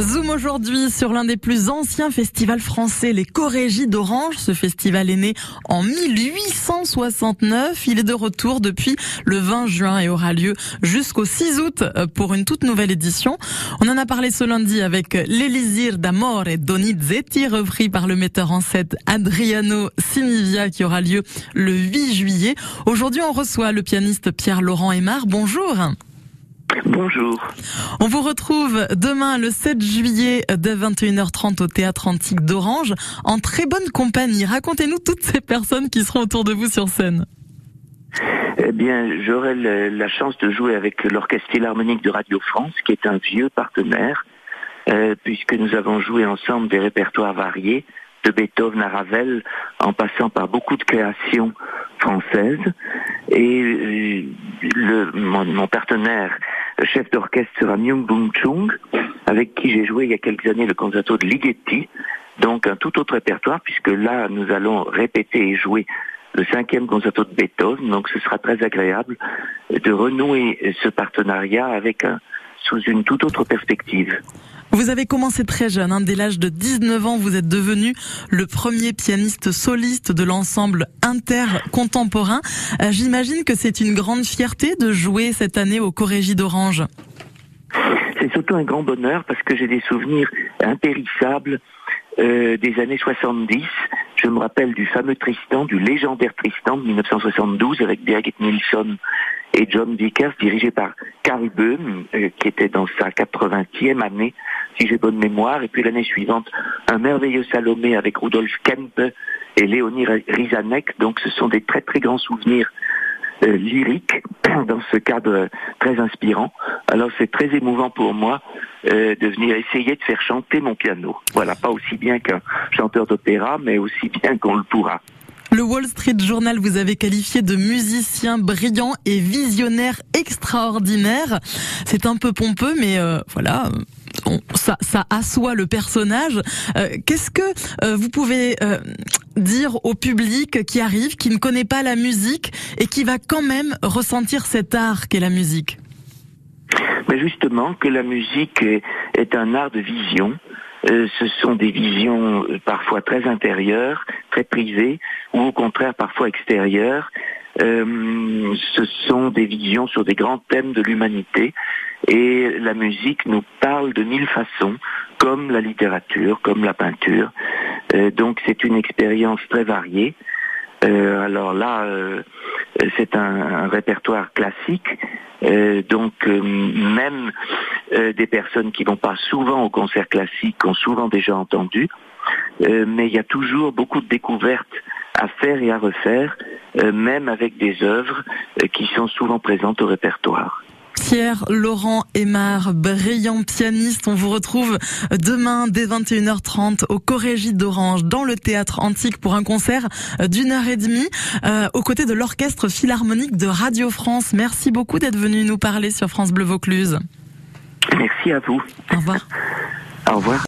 Zoom aujourd'hui sur l'un des plus anciens festivals français, les Corégies d'Orange. Ce festival est né en 1869. Il est de retour depuis le 20 juin et aura lieu jusqu'au 6 août pour une toute nouvelle édition. On en a parlé ce lundi avec L'Elisir d'Amore et Donizetti, repris par le metteur en scène Adriano Simivia qui aura lieu le 8 juillet. Aujourd'hui, on reçoit le pianiste Pierre-Laurent Aymar. Bonjour. Bonjour. On vous retrouve demain le 7 juillet dès 21h30 au Théâtre Antique d'Orange en très bonne compagnie. Racontez-nous toutes ces personnes qui seront autour de vous sur scène. Eh bien, j'aurai la chance de jouer avec l'Orchestre Philharmonique de Radio France, qui est un vieux partenaire, euh, puisque nous avons joué ensemble des répertoires variés, de Beethoven à Ravel, en passant par beaucoup de créations françaises. Et euh, le, mon, partenaire chef d'orchestre sera Myung Bung Chung, avec qui j'ai joué il y a quelques années le concerto de Ligeti, donc un tout autre répertoire, puisque là, nous allons répéter et jouer le cinquième concerto de Beethoven, donc ce sera très agréable de renouer ce partenariat avec un, sous une toute autre perspective. Vous avez commencé très jeune, hein, dès l'âge de 19 ans, vous êtes devenu le premier pianiste soliste de l'ensemble intercontemporain. Euh, J'imagine que c'est une grande fierté de jouer cette année au Corégie d'Orange. C'est surtout un grand bonheur parce que j'ai des souvenirs impérissables euh, des années 70. Je me rappelle du fameux Tristan, du légendaire Tristan de 1972 avec Birgit Nilsson et John Vickers, dirigé par Carl Böhm, euh, qui était dans sa 80e année, si j'ai bonne mémoire. Et puis l'année suivante, un merveilleux Salomé avec Rudolf Kempe et Léonie Rizanek. Donc ce sont des très très grands souvenirs euh, lyriques dans ce cadre très inspirant. Alors c'est très émouvant pour moi euh, de venir essayer de faire chanter mon piano. Voilà, pas aussi bien qu'un chanteur d'opéra, mais aussi bien qu'on le pourra. Le Wall Street Journal vous avait qualifié de musicien brillant et visionnaire extraordinaire. C'est un peu pompeux, mais euh, voilà. Ça, assoit le personnage. Euh, qu'est-ce que euh, vous pouvez dire au public qui arrive, qui ne connaît pas la musique et qui va quand même ressentir cet art qu'est la musique? Mais justement, que la musique est un art de vision, euh, ce sont des visions euh, parfois très intérieures, très privées, ou au contraire parfois extérieures. Euh, ce sont des visions sur des grands thèmes de l'humanité et la musique nous parle de mille façons, comme la littérature, comme la peinture. donc c'est une expérience très variée. alors là, c'est un, répertoire classique, donc même euh, des personnes qui vont pas souvent au concert classique ont souvent déjà entendu, euh, mais il y a toujours beaucoup de découvertes à faire et à refaire, euh, même avec des œuvres qui sont souvent présentes au répertoire. Pierre Laurent Aymar, brillant pianiste. On vous retrouve demain dès 21h30 au Corégie d'Orange dans le théâtre antique pour un concert d'une heure et demie euh, aux côtés de l'orchestre philharmonique de Radio France. Merci beaucoup d'être venu nous parler sur France Bleu Vaucluse. Merci à vous. Au revoir. Au revoir.